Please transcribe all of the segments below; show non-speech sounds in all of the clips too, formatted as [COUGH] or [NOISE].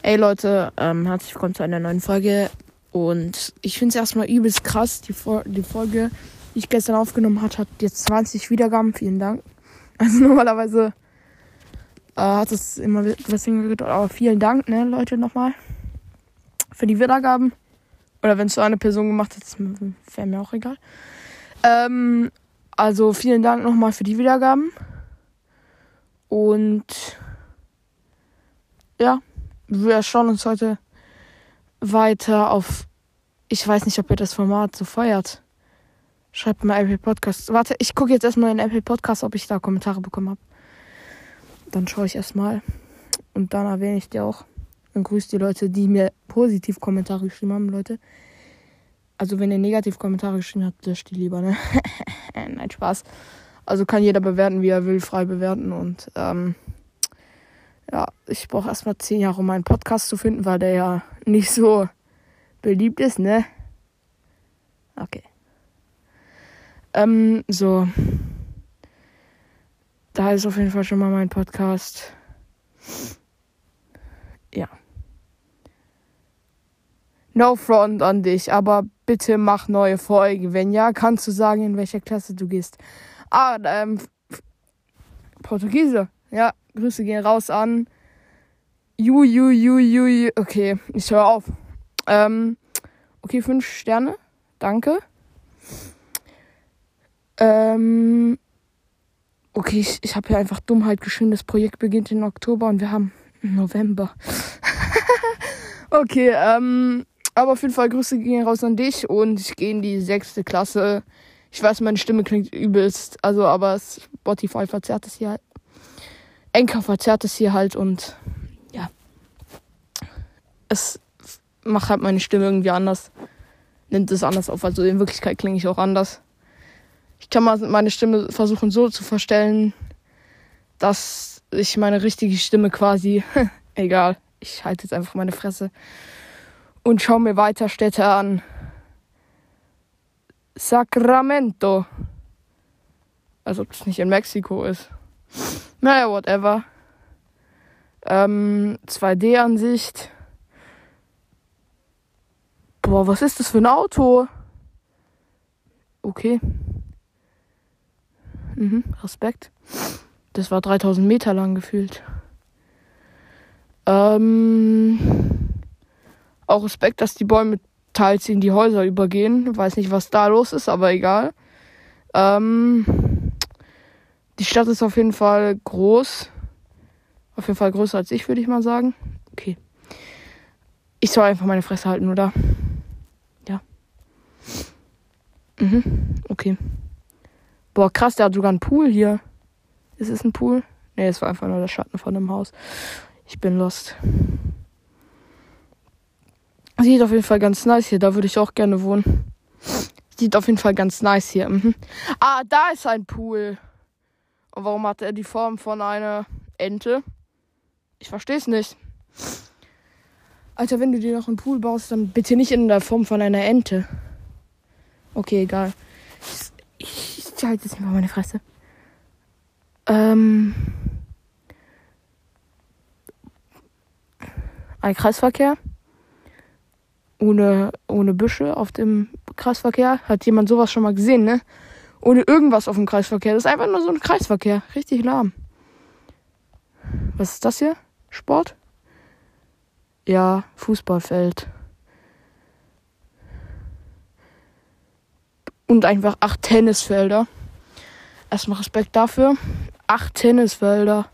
Hey Leute, ähm, herzlich willkommen zu einer neuen Folge. Und ich finde es erstmal übelst krass. Die, die Folge, die ich gestern aufgenommen habe, hat jetzt 20 Wiedergaben. Vielen Dank. [LAUGHS] Also normalerweise äh, hat es immer etwas hingedauert. Aber vielen Dank, ne, Leute, nochmal. Für die Wiedergaben. Oder wenn es so eine Person gemacht hat, wäre mir auch egal. Ähm, also vielen Dank nochmal für die Wiedergaben. Und ja, wir schauen uns heute weiter auf. Ich weiß nicht, ob ihr das Format so feiert. Schreibt mal Apple Podcast. Warte, ich gucke jetzt erstmal in Apple Podcast, ob ich da Kommentare bekommen habe. Dann schaue ich erstmal. Und dann erwähne ich dir auch. Und grüße die Leute, die mir positiv Kommentare geschrieben haben, Leute. Also, wenn ihr negativ Kommentare geschrieben habt, löscht die lieber, ne? [LAUGHS] Nein, Spaß. Also kann jeder bewerten, wie er will, frei bewerten. Und ähm, ja, ich brauche erstmal zehn Jahre, um meinen Podcast zu finden, weil der ja nicht so beliebt ist, ne? Okay. Ähm, so. Da ist auf jeden Fall schon mal mein Podcast. Ja. No front an dich, aber bitte mach neue Folgen. Wenn ja, kannst du sagen, in welcher Klasse du gehst. Ah, ähm, Portugiese. Ja, Grüße gehen raus an. Ju, ju, ju, ju, Okay, ich höre auf. Ähm, okay, fünf Sterne. Danke. Ähm, okay, ich, ich habe hier einfach Dummheit geschrieben. Das Projekt beginnt in Oktober und wir haben November. [LAUGHS] okay, ähm, aber auf jeden Fall Grüße gehen raus an dich und ich gehe in die sechste Klasse. Ich weiß, meine Stimme klingt übelst, also aber Spotify verzerrt es hier halt. Enker verzerrt es hier halt und ja. Es macht halt meine Stimme irgendwie anders. Nimmt es anders auf. Also in Wirklichkeit klinge ich auch anders. Ich kann mal meine Stimme versuchen so zu verstellen, dass ich meine richtige Stimme quasi. [LAUGHS] egal. Ich halte jetzt einfach meine Fresse. Und schaue mir weiter Städte an. Sacramento. Als ob es nicht in Mexiko ist. Naja, whatever. Ähm, 2D-Ansicht. Boah, was ist das für ein Auto? Okay. Mhm, Respekt. Das war 3000 Meter lang gefühlt. Ähm, auch Respekt, dass die Bäume teils in die Häuser übergehen. Weiß nicht, was da los ist, aber egal. Ähm, die Stadt ist auf jeden Fall groß. Auf jeden Fall größer als ich, würde ich mal sagen. Okay. Ich soll einfach meine Fresse halten, oder? Ja. Mhm. Okay. Boah, krass, der hat sogar einen Pool hier. Ist es ein Pool? Nee, es war einfach nur der Schatten von einem Haus. Ich bin lost. Sieht auf jeden Fall ganz nice hier. Da würde ich auch gerne wohnen. Sieht auf jeden Fall ganz nice hier. Mhm. Ah, da ist ein Pool. Und warum hat er die Form von einer Ente? Ich verstehe es nicht. Alter, wenn du dir noch einen Pool baust, dann bitte nicht in der Form von einer Ente. Okay, egal. Ich, ich, ich halte jetzt nicht mal meine Fresse. Ähm. Ein Kreisverkehr. Ohne, ohne Büsche auf dem Kreisverkehr. Hat jemand sowas schon mal gesehen, ne? Ohne irgendwas auf dem Kreisverkehr. Das ist einfach nur so ein Kreisverkehr. Richtig lahm. Was ist das hier? Sport? Ja, Fußballfeld. Und einfach acht Tennisfelder. Erstmal Respekt dafür. Acht Tennisfelder.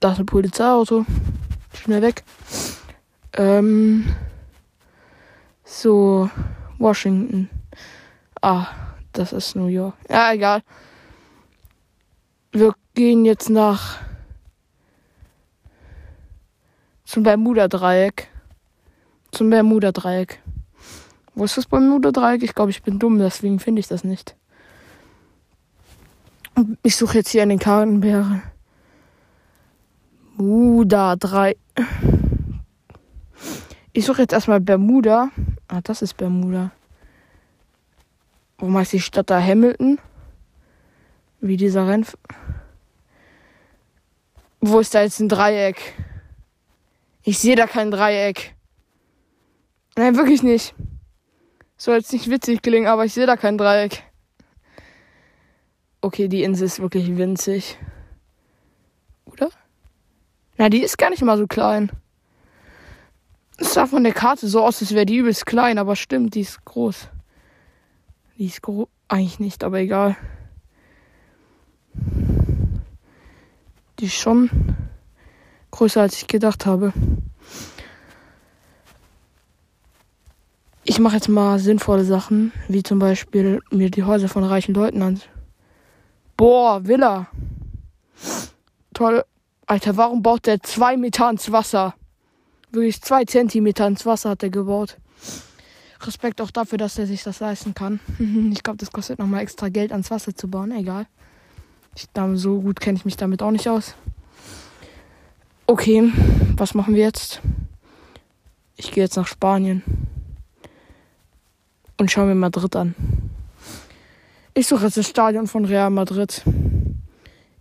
Da ist ein Polizeiauto. Schnell weg. Ähm. So, Washington. Ah, das ist New York. Ja, egal. Wir gehen jetzt nach zum Bermuda-Dreieck. Zum Bermuda-Dreieck. Wo ist das Bermuda-Dreieck? Ich glaube, ich bin dumm, deswegen finde ich das nicht. Ich suche jetzt hier einen Kartenbeere. Bermuda-Dreieck. Ich suche jetzt erstmal Bermuda. Ah, das ist Bermuda. Wo heißt die Stadt da Hamilton? Wie dieser Renn. Wo ist da jetzt ein Dreieck? Ich sehe da kein Dreieck. Nein, wirklich nicht. Soll jetzt nicht witzig klingen, aber ich sehe da kein Dreieck. Okay, die Insel ist wirklich winzig. Oder? Na, die ist gar nicht mal so klein. Es sah von der Karte so aus, als wäre die übelst klein, aber stimmt, die ist groß. Die ist groß. Eigentlich nicht, aber egal. Die ist schon größer, als ich gedacht habe. Ich mache jetzt mal sinnvolle Sachen, wie zum Beispiel mir die Häuser von reichen Leuten an. Boah, Villa. Toll. Alter, warum baut der zwei Meter ins Wasser? Wirklich zwei Zentimeter ins Wasser hat er gebaut. Respekt auch dafür, dass er sich das leisten kann. [LAUGHS] ich glaube, das kostet nochmal extra Geld ans Wasser zu bauen. Egal. Ich, so gut kenne ich mich damit auch nicht aus. Okay, was machen wir jetzt? Ich gehe jetzt nach Spanien. Und schaue mir Madrid an. Ich suche jetzt das Stadion von Real Madrid.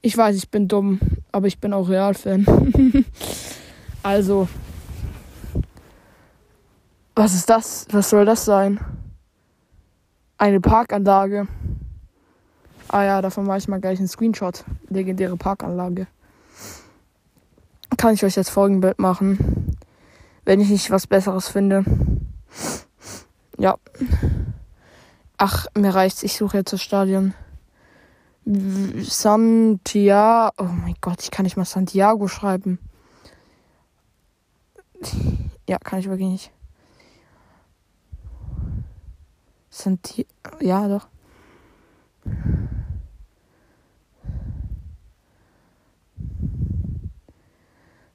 Ich weiß, ich bin dumm, aber ich bin auch Real-Fan. [LAUGHS] also, was ist das? Was soll das sein? Eine Parkanlage. Ah ja, davon mache ich mal gleich einen Screenshot. Legendäre Parkanlage. Kann ich euch jetzt Folgenbild machen. Wenn ich nicht was Besseres finde. Ja. Ach, mir reicht's. Ich suche jetzt das Stadion. Santiago. Oh mein Gott, ich kann nicht mal Santiago schreiben. Ja, kann ich wirklich nicht. Santi ja, doch.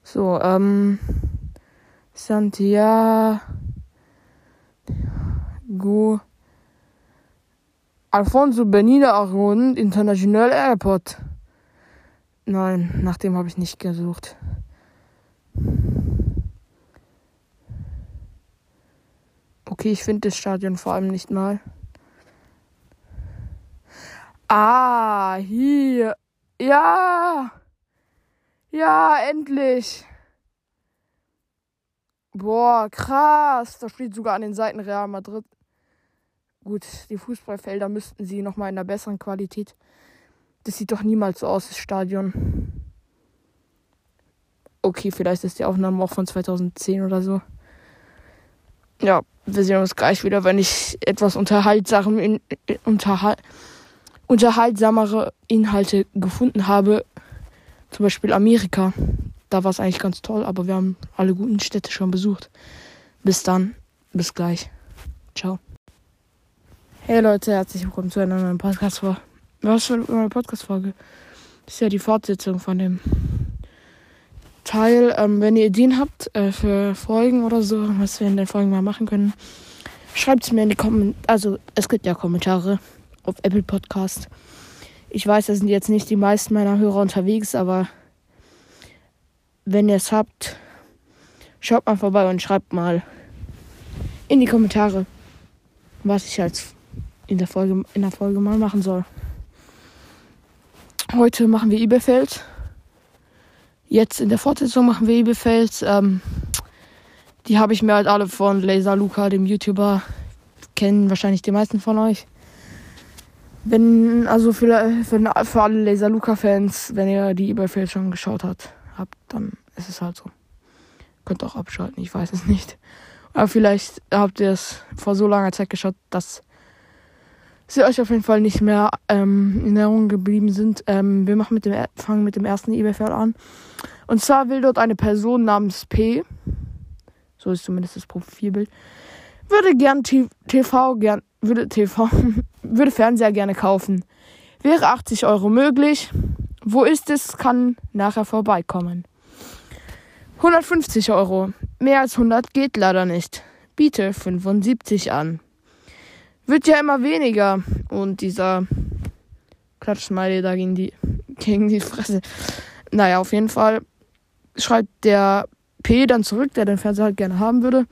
So, ähm. Santiago. Alfonso Benina Aron International Airport. Nein, nach dem habe ich nicht gesucht. Okay, ich finde das Stadion vor allem nicht mal. Ah, hier. Ja. Ja, endlich. Boah, krass. Da steht sogar an den Seiten Real Madrid. Gut, die Fußballfelder müssten sie nochmal in einer besseren Qualität. Das sieht doch niemals so aus, das Stadion. Okay, vielleicht ist die Aufnahme auch von 2010 oder so. Ja, wir sehen uns gleich wieder, wenn ich etwas unterhaltsam unterhal, unterhaltsamere Inhalte gefunden habe. Zum Beispiel Amerika. Da war es eigentlich ganz toll, aber wir haben alle guten Städte schon besucht. Bis dann. Bis gleich. Ciao. Hey Leute, herzlich willkommen zu einer neuen Podcast-Folge. Was für eine Podcast-Folge? Das ist ja die Fortsetzung von dem Teil. Ähm, wenn ihr Ideen habt äh, für Folgen oder so, was wir in den Folgen mal machen können, schreibt es mir in die Kommentare. Also, es gibt ja Kommentare auf Apple Podcast. Ich weiß, da sind jetzt nicht die meisten meiner Hörer unterwegs, aber wenn ihr es habt, schaut mal vorbei und schreibt mal in die Kommentare, was ich als in der Folge, in der Folge mal machen soll. Heute machen wir Ibefeld. Jetzt in der Fortsetzung machen wir Ebefels. Ähm, die habe ich mir halt alle von Laser Luca, dem YouTuber, kennen wahrscheinlich die meisten von euch. Wenn, also für, für, für alle Laser Luca-Fans, wenn ihr die Ebefels schon geschaut habt, habt, dann ist es halt so. Könnt auch abschalten, ich weiß es nicht. Aber vielleicht habt ihr es vor so langer Zeit geschaut, dass sie euch auf jeden Fall nicht mehr ähm, in Erinnerung geblieben sind. Ähm, wir machen mit dem, fangen mit dem ersten eBay-Fall an. Und zwar will dort eine Person namens P, so ist zumindest das Profilbild, würde gern TV, gern, würde TV, [LAUGHS] würde Fernseher gerne kaufen. Wäre 80 Euro möglich. Wo ist es? Kann nachher vorbeikommen. 150 Euro. Mehr als 100 geht leider nicht. Biete 75 an wird ja immer weniger. Und dieser Klatschsmiley da gegen die, [LAUGHS] gegen die Fresse. Naja, auf jeden Fall schreibt der P dann zurück, der den Fernseher halt gerne haben würde.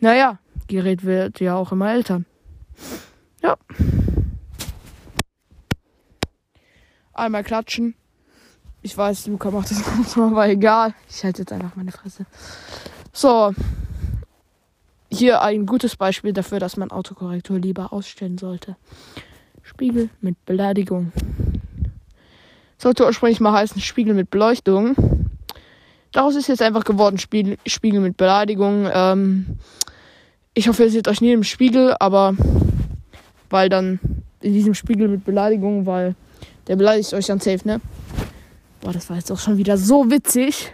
Naja, Gerät wird ja auch immer älter. Ja. Einmal klatschen. Ich weiß, Luca macht das [LAUGHS] manchmal, aber egal. Ich halte jetzt einfach meine Fresse. So. Hier ein gutes Beispiel dafür, dass man Autokorrektur lieber ausstellen sollte. Spiegel mit Beleidigung. Sollte ursprünglich mal heißen Spiegel mit Beleuchtung. Daraus ist jetzt einfach geworden Spiegel, Spiegel mit Beleidigung. Ähm, ich hoffe, ihr seht euch nie im Spiegel, aber weil dann in diesem Spiegel mit Beleidigung, weil der beleidigt euch dann safe, ne? Boah, das war jetzt auch schon wieder so witzig.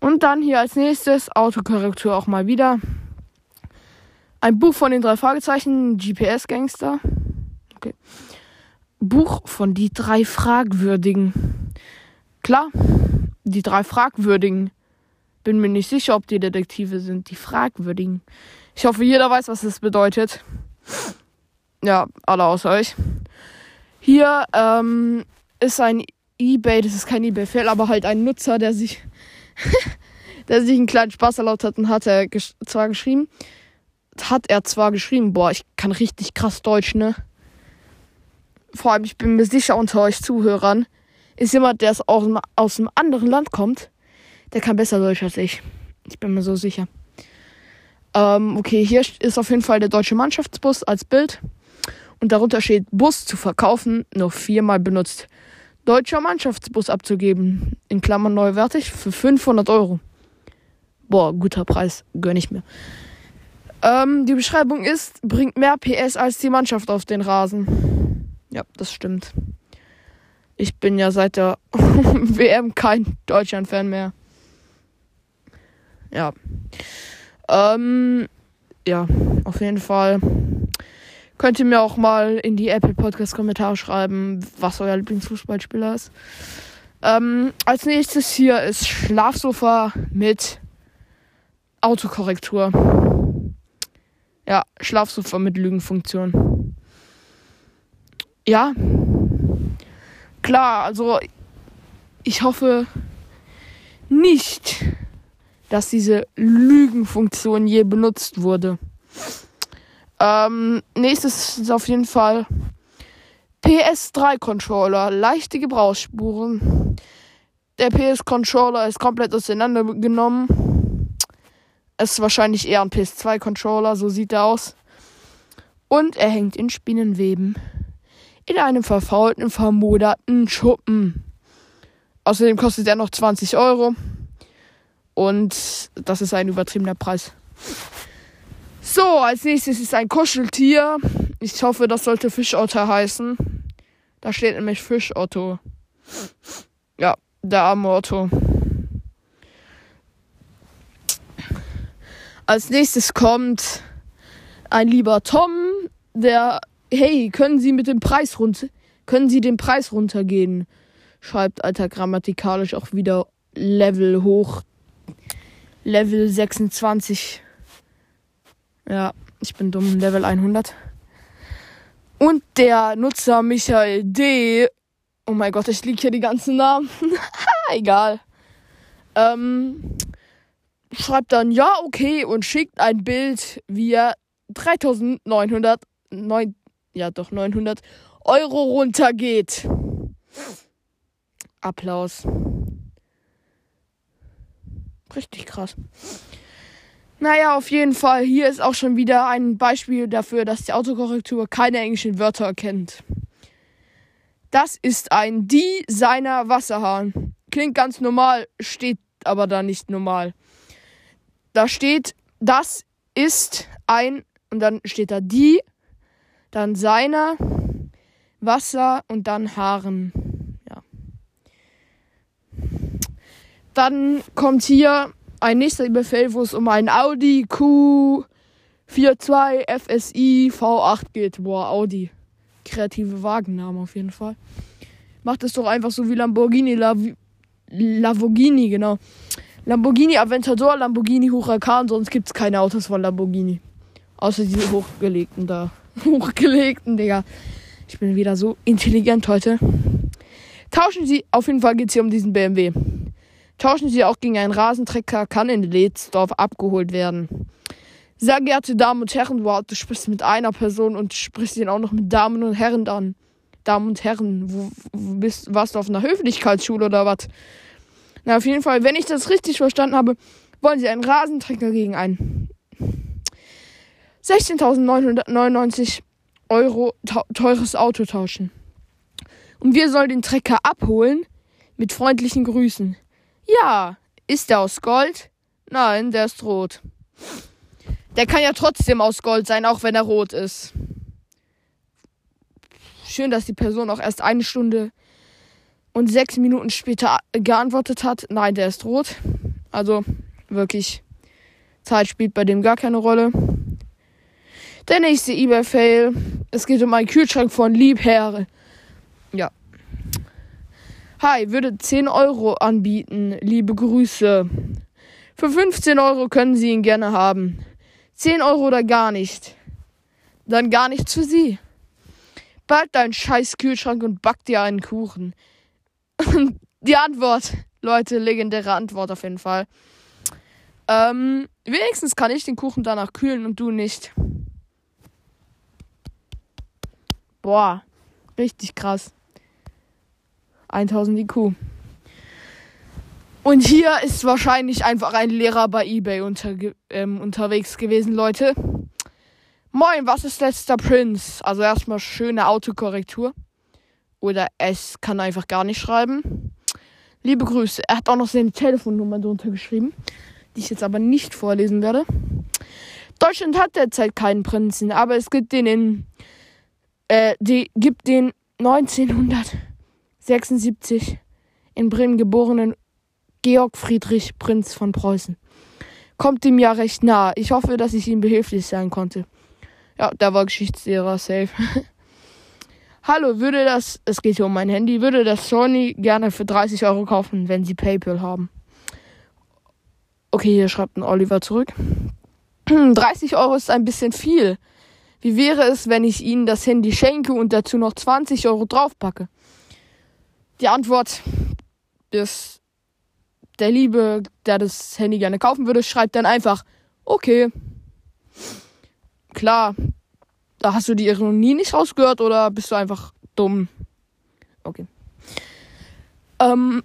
Und dann hier als nächstes Autokorrektur auch mal wieder. Ein Buch von den drei Fragezeichen, GPS-Gangster. Okay. Buch von die drei Fragwürdigen. Klar, die drei Fragwürdigen. Bin mir nicht sicher, ob die Detektive sind. Die Fragwürdigen. Ich hoffe, jeder weiß, was das bedeutet. Ja, alle außer euch. Hier ähm, ist ein eBay, das ist kein eBay-Fail, aber halt ein Nutzer, der sich, [LAUGHS] der sich einen kleinen Spaß erlaubt hat und hat er gesch zwar geschrieben, hat er zwar geschrieben, boah, ich kann richtig krass Deutsch, ne? Vor allem, ich bin mir sicher unter euch Zuhörern, ist jemand, der aus, aus einem anderen Land kommt, der kann besser Deutsch als ich. Ich bin mir so sicher. Ähm, okay, hier ist auf jeden Fall der deutsche Mannschaftsbus als Bild. Und darunter steht Bus zu verkaufen, nur viermal benutzt deutscher Mannschaftsbus abzugeben. In Klammern neuwertig für 500 Euro. Boah, guter Preis, gönn ich mir. Ähm, die Beschreibung ist, bringt mehr PS als die Mannschaft auf den Rasen. Ja, das stimmt. Ich bin ja seit der [LAUGHS] WM kein Deutschland-Fan mehr. Ja. Ähm, ja, auf jeden Fall. Könnt ihr mir auch mal in die Apple Podcast Kommentare schreiben, was euer Lieblingsfußballspieler ist. Ähm, als nächstes hier ist Schlafsofa mit Autokorrektur. Ja, Schlafsofa mit Lügenfunktion. Ja. Klar, also ich hoffe nicht, dass diese Lügenfunktion je benutzt wurde. Ähm, nächstes ist auf jeden Fall PS3 Controller. Leichte Gebrauchsspuren. Der PS Controller ist komplett auseinandergenommen. Es ist wahrscheinlich eher ein PS2 Controller, so sieht er aus. Und er hängt in Spinnenweben. In einem verfaulten, vermoderten Schuppen. Außerdem kostet er noch 20 Euro. Und das ist ein übertriebener Preis. So, als nächstes ist ein Kuscheltier. Ich hoffe, das sollte Fischotter heißen. Da steht nämlich Fischotto. Ja, der arme Otto. Als nächstes kommt ein lieber Tom, der, hey, können Sie mit dem Preis runter, können Sie den Preis runtergehen? Schreibt alter grammatikalisch auch wieder Level hoch. Level 26. Ja, ich bin dumm, Level 100. Und der Nutzer Michael D. Oh mein Gott, ich liege hier die ganzen Namen. [LAUGHS] Egal. Ähm, schreibt dann ja, okay und schickt ein Bild, wie er 3900, 9, ja doch 900 Euro runtergeht. Applaus. Richtig krass. Naja, auf jeden Fall. Hier ist auch schon wieder ein Beispiel dafür, dass die Autokorrektur keine englischen Wörter erkennt. Das ist ein die seiner Wasserhahn. Klingt ganz normal, steht aber da nicht normal. Da steht, das ist ein, und dann steht da die, dann seiner, Wasser und dann Haaren. Ja. Dann kommt hier ein nächster Befehl, wo es um ein Audi Q42 FSI V8 geht. Boah, Audi. Kreative Wagennamen auf jeden Fall. Macht es doch einfach so wie Lamborghini, Lamborghini, genau. Lamborghini Aventador, Lamborghini Huracan, sonst gibt es keine Autos von Lamborghini. Außer diese hochgelegten da. [LAUGHS] hochgelegten, Digga. Ich bin wieder so intelligent heute. Tauschen Sie, auf jeden Fall geht es hier um diesen BMW. Tauschen Sie auch gegen einen Rasentrecker, kann in Ledsdorf abgeholt werden. Sehr geehrte Damen und Herren, wow, du sprichst mit einer Person und sprichst ihn auch noch mit Damen und Herren an. Damen und Herren, wo, wo bist, warst du auf einer Höflichkeitsschule oder was? Na, auf jeden Fall, wenn ich das richtig verstanden habe, wollen sie einen Rasentrecker gegen ein 16.999 Euro teures Auto tauschen. Und wir sollen den Trecker abholen mit freundlichen Grüßen. Ja, ist der aus Gold? Nein, der ist rot. Der kann ja trotzdem aus Gold sein, auch wenn er rot ist. Schön, dass die Person auch erst eine Stunde und sechs Minuten später geantwortet hat. Nein, der ist rot. Also wirklich, Zeit spielt bei dem gar keine Rolle. Der nächste eBay-Fail. Es geht um einen Kühlschrank von Liebherr. Ja. Hi, würde 10 Euro anbieten. Liebe Grüße. Für 15 Euro können Sie ihn gerne haben. 10 Euro oder gar nicht. Dann gar nichts für Sie. Bald deinen scheiß Kühlschrank und back dir einen Kuchen. [LAUGHS] Die Antwort, Leute, legendäre Antwort auf jeden Fall. Ähm, wenigstens kann ich den Kuchen danach kühlen und du nicht. Boah, richtig krass. 1000 IQ. Und hier ist wahrscheinlich einfach ein Lehrer bei eBay unter, ähm, unterwegs gewesen, Leute. Moin, was ist letzter Prince? Also erstmal schöne Autokorrektur. Oder es kann einfach gar nicht schreiben. Liebe Grüße. Er hat auch noch seine Telefonnummer drunter geschrieben, die ich jetzt aber nicht vorlesen werde. Deutschland hat derzeit keinen Prinzen, aber es gibt den in, äh, die gibt den 1976 in Bremen geborenen Georg Friedrich Prinz von Preußen. Kommt ihm ja recht nah. Ich hoffe, dass ich ihm behilflich sein konnte. Ja, der war Geschichtslehrer, safe. [LAUGHS] Hallo, würde das, es geht hier um mein Handy, würde das Sony gerne für 30 Euro kaufen, wenn sie PayPal haben. Okay, hier schreibt ein Oliver zurück. [CLEARS THROAT] 30 Euro ist ein bisschen viel. Wie wäre es, wenn ich Ihnen das Handy schenke und dazu noch 20 Euro draufpacke? Die Antwort ist, der Liebe, der das Handy gerne kaufen würde, schreibt dann einfach, okay. Klar, da hast du die Ironie nicht rausgehört oder bist du einfach dumm? Okay. Ähm,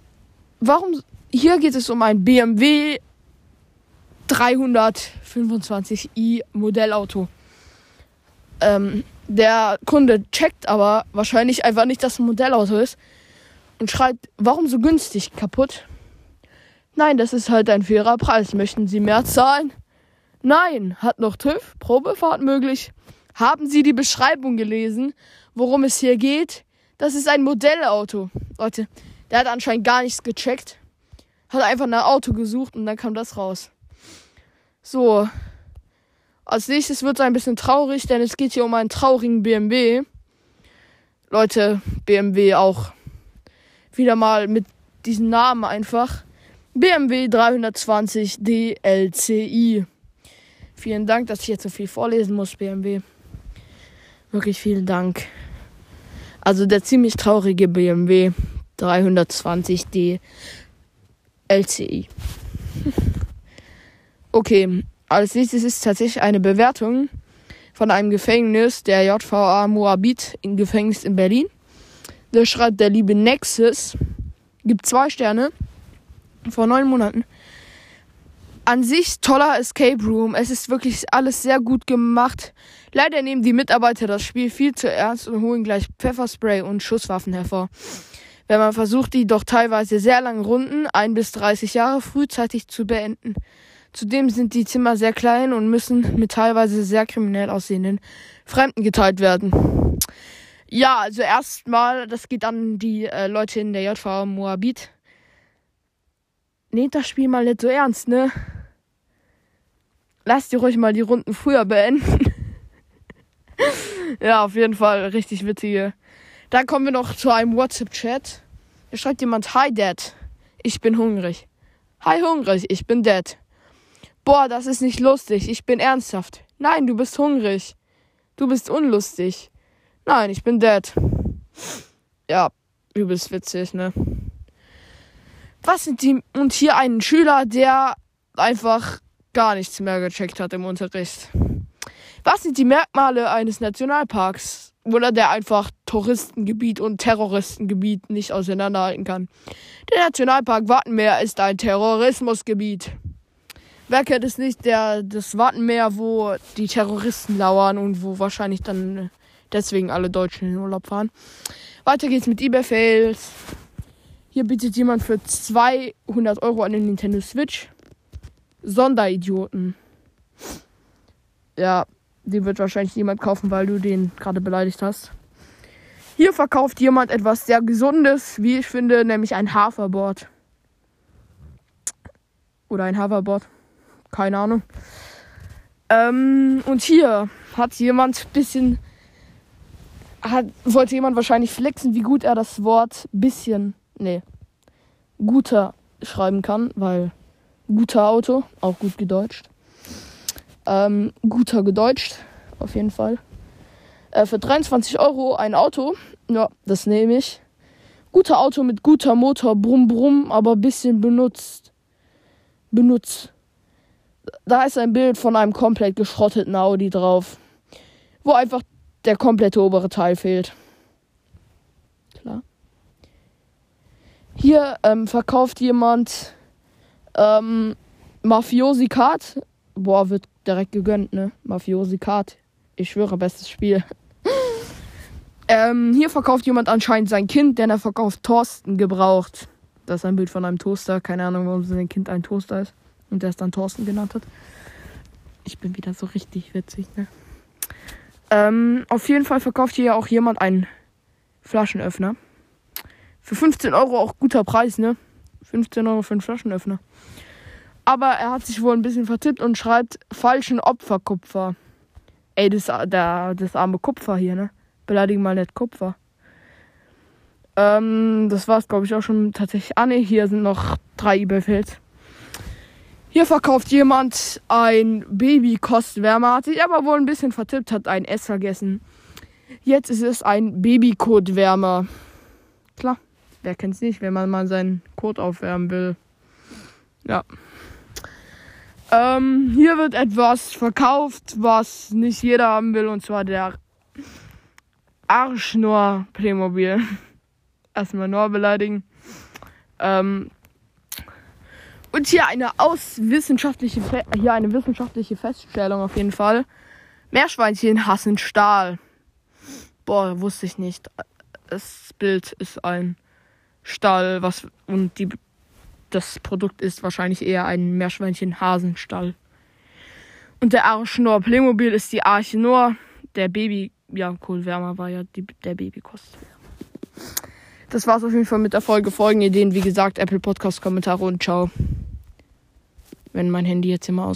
warum? Hier geht es um ein BMW 325i Modellauto. Ähm, der Kunde checkt aber wahrscheinlich einfach nicht, dass ein Modellauto ist und schreibt, warum so günstig kaputt? Nein, das ist halt ein fairer Preis. Möchten Sie mehr zahlen? Nein, hat noch TÜV, Probefahrt möglich. Haben Sie die Beschreibung gelesen, worum es hier geht? Das ist ein Modellauto. Leute, der hat anscheinend gar nichts gecheckt. Hat einfach nach Auto gesucht und dann kam das raus. So. Als nächstes wird es ein bisschen traurig, denn es geht hier um einen traurigen BMW. Leute, BMW auch wieder mal mit diesem Namen einfach. BMW 320 DLCI. Vielen Dank, dass ich jetzt so viel vorlesen muss, BMW. Wirklich vielen Dank. Also der ziemlich traurige BMW 320D LCI. okay, als nächstes ist tatsächlich eine Bewertung von einem Gefängnis der JVA Moabit im Gefängnis in Berlin. Da schreibt der liebe Nexus, gibt zwei Sterne vor neun Monaten an sich toller Escape Room. Es ist wirklich alles sehr gut gemacht. Leider nehmen die Mitarbeiter das Spiel viel zu ernst und holen gleich Pfefferspray und Schusswaffen hervor. Wenn man versucht, die doch teilweise sehr langen Runden, ein bis 30 Jahre, frühzeitig zu beenden. Zudem sind die Zimmer sehr klein und müssen mit teilweise sehr kriminell aussehenden Fremden geteilt werden. Ja, also erstmal, das geht an die äh, Leute in der JV Moabit. Nehmt das Spiel mal nicht so ernst, ne? lasst ihr ruhig mal die Runden früher beenden. [LAUGHS] ja, auf jeden Fall richtig witzige. Dann kommen wir noch zu einem WhatsApp-Chat. Da schreibt jemand, Hi Dad, ich bin hungrig. Hi hungrig, ich bin Dad. Boah, das ist nicht lustig, ich bin ernsthaft. Nein, du bist hungrig. Du bist unlustig. Nein, ich bin Dad. Ja, übelst witzig, ne? Was sind die. Und hier ein Schüler, der einfach gar nichts mehr gecheckt hat im Unterricht. Was sind die Merkmale eines Nationalparks? oder der einfach Touristengebiet und Terroristengebiet nicht auseinanderhalten kann. Der Nationalpark Wattenmeer ist ein Terrorismusgebiet. Wer kennt es nicht? Der, das Wattenmeer, wo die Terroristen lauern und wo wahrscheinlich dann deswegen alle Deutschen in Urlaub fahren. Weiter geht's mit eBay Fails. Hier bietet jemand für 200 Euro eine Nintendo Switch. Sonderidioten. Ja, die wird wahrscheinlich niemand kaufen, weil du den gerade beleidigt hast. Hier verkauft jemand etwas sehr Gesundes, wie ich finde, nämlich ein Haferboard. Oder ein Hoverboard. Keine Ahnung. Ähm, und hier hat jemand bisschen. Hat, wollte jemand wahrscheinlich flexen, wie gut er das Wort bisschen. Nee. Guter schreiben kann, weil guter Auto, auch gut gedeutscht. Ähm, guter gedeutscht, auf jeden Fall. Äh, für 23 Euro ein Auto. Ja, das nehme ich. Guter Auto mit guter Motor, brumm brumm, aber bisschen benutzt. Benutzt. Da ist ein Bild von einem komplett geschrotteten Audi drauf. Wo einfach der komplette obere Teil fehlt. Klar. Hier ähm, verkauft jemand ähm, Mafiosi Card. Boah, wird direkt gegönnt, ne? Mafiosi Card. Ich schwöre, bestes Spiel. [LAUGHS] ähm, hier verkauft jemand anscheinend sein Kind, denn er verkauft Thorsten gebraucht. Das ist ein Bild von einem Toaster. Keine Ahnung, warum sein Kind ein Toaster ist. Und der es dann Thorsten genannt hat. Ich bin wieder so richtig witzig, ne? Ähm, auf jeden Fall verkauft hier auch jemand einen Flaschenöffner. Für 15 Euro auch guter Preis, ne? 15 Euro für einen Flaschenöffner. Aber er hat sich wohl ein bisschen vertippt und schreibt falschen Opferkupfer. Ey, das, der, das arme Kupfer hier, ne? Beleidigen mal nicht Kupfer. Ähm, das war's, glaube ich, auch schon tatsächlich. Ah, ne, hier sind noch drei eBay-Fails. Hier verkauft jemand ein Baby-Kostwärmer, hat sich aber wohl ein bisschen vertippt, hat ein S vergessen. Jetzt ist es ein Baby-Kotwärmer. Klar, wer kennt's nicht, wenn man mal seinen Kot aufwärmen will. Ja. Ähm, hier wird etwas verkauft, was nicht jeder haben will, und zwar der Arschnor Playmobil. [LAUGHS] Erstmal Nor beleidigen. Ähm, und hier eine aus wissenschaftliche, hier eine wissenschaftliche Feststellung auf jeden Fall. Meerschweinchen hassen Stahl. Boah, wusste ich nicht. Das Bild ist ein Stahl, was und die das Produkt ist wahrscheinlich eher ein Meerschweinchen-Hasenstall. Und der Arschnor Playmobil ist die Arche Noah. Der Baby, ja, Kohlwärmer war ja die, der Babykost. Das war's auf jeden Fall mit der Folge. Folgenideen, wie gesagt, Apple Podcast Kommentare und ciao. Wenn mein Handy jetzt immer aus